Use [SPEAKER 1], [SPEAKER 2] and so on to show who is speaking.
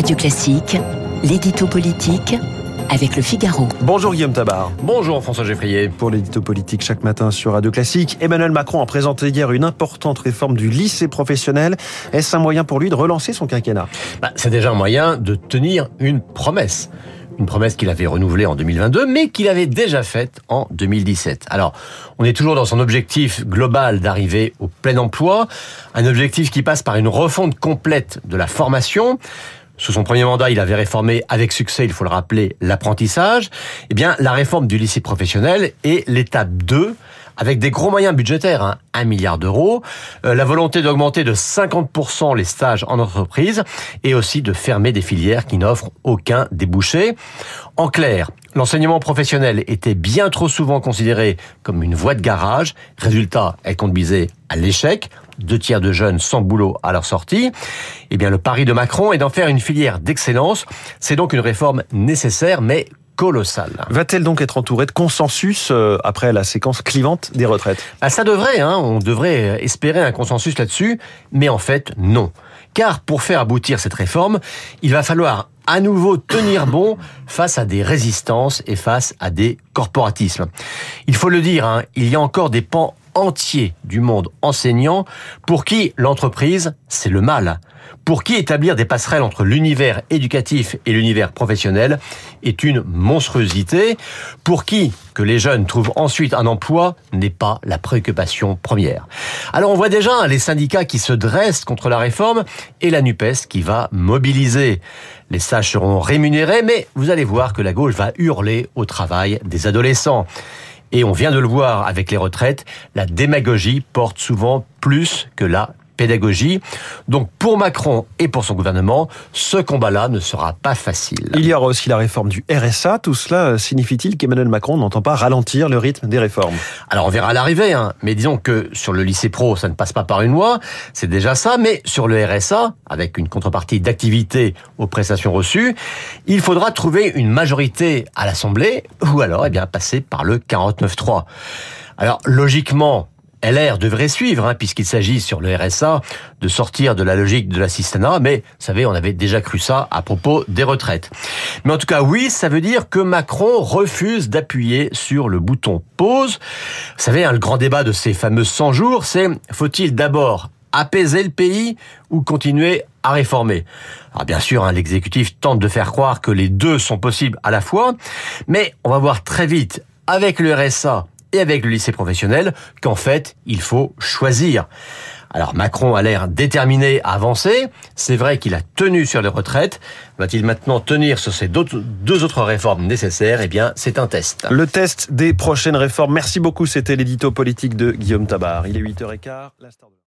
[SPEAKER 1] Radio Classique, l'édito politique avec le Figaro.
[SPEAKER 2] Bonjour Guillaume Tabar.
[SPEAKER 3] Bonjour François Geffrier.
[SPEAKER 2] Pour l'édito politique chaque matin sur Radio Classique, Emmanuel Macron a présenté hier une importante réforme du lycée professionnel. Est-ce un moyen pour lui de relancer son quinquennat?
[SPEAKER 3] Bah, C'est déjà un moyen de tenir une promesse une promesse qu'il avait renouvelée en 2022, mais qu'il avait déjà faite en 2017. Alors, on est toujours dans son objectif global d'arriver au plein emploi, un objectif qui passe par une refonte complète de la formation. Sous son premier mandat, il avait réformé avec succès, il faut le rappeler, l'apprentissage. Eh bien, la réforme du lycée professionnel est l'étape 2 avec des gros moyens budgétaires, hein, 1 milliard d'euros, euh, la volonté d'augmenter de 50% les stages en entreprise et aussi de fermer des filières qui n'offrent aucun débouché. En clair, l'enseignement professionnel était bien trop souvent considéré comme une voie de garage. Résultat, elle conduisait à l'échec. Deux tiers de jeunes sans boulot à leur sortie. Eh bien, le pari de Macron est d'en faire une filière d'excellence. C'est donc une réforme nécessaire, mais
[SPEAKER 2] Va-t-elle donc être entourée de consensus euh, après la séquence clivante des retraites?
[SPEAKER 3] Ah, Ça devrait, hein, on devrait espérer un consensus là-dessus, mais en fait non. Car pour faire aboutir cette réforme, il va falloir à nouveau tenir bon face à des résistances et face à des corporatismes. Il faut le dire, hein, il y a encore des pans entiers du monde enseignant pour qui l'entreprise, c'est le mal pour qui établir des passerelles entre l'univers éducatif et l'univers professionnel est une monstruosité, pour qui que les jeunes trouvent ensuite un emploi n'est pas la préoccupation première. Alors on voit déjà les syndicats qui se dressent contre la réforme et la NUPES qui va mobiliser. Les sages seront rémunérés, mais vous allez voir que la gauche va hurler au travail des adolescents. Et on vient de le voir avec les retraites, la démagogie porte souvent plus que la pédagogie. Donc pour Macron et pour son gouvernement, ce combat-là ne sera pas facile.
[SPEAKER 2] Il y aura aussi la réforme du RSA. Tout cela signifie-t-il qu'Emmanuel Macron n'entend pas ralentir le rythme des réformes?
[SPEAKER 3] Alors on verra à l'arrivée, hein. mais disons que sur le lycée pro, ça ne passe pas par une loi, c'est déjà ça, mais sur le RSA, avec une contrepartie d'activité aux prestations reçues, il faudra trouver une majorité à l'Assemblée ou alors eh bien passer par le 49-3. Alors logiquement, LR devrait suivre, hein, puisqu'il s'agit sur le RSA de sortir de la logique de l'assistanat, mais vous savez, on avait déjà cru ça à propos des retraites. Mais en tout cas, oui, ça veut dire que Macron refuse d'appuyer sur le bouton pause. Vous savez, hein, le grand débat de ces fameux 100 jours, c'est faut-il d'abord apaiser le pays ou continuer à réformer? Alors bien sûr, hein, l'exécutif tente de faire croire que les deux sont possibles à la fois, mais on va voir très vite avec le RSA et avec le lycée professionnel qu'en fait, il faut choisir. Alors Macron a l'air déterminé à avancer. C'est vrai qu'il a tenu sur les retraites. Va-t-il maintenant tenir sur ces deux autres réformes nécessaires? Eh bien, c'est un test.
[SPEAKER 2] Le test des prochaines réformes. Merci beaucoup. C'était l'édito politique de Guillaume Tabar. Il est 8h15.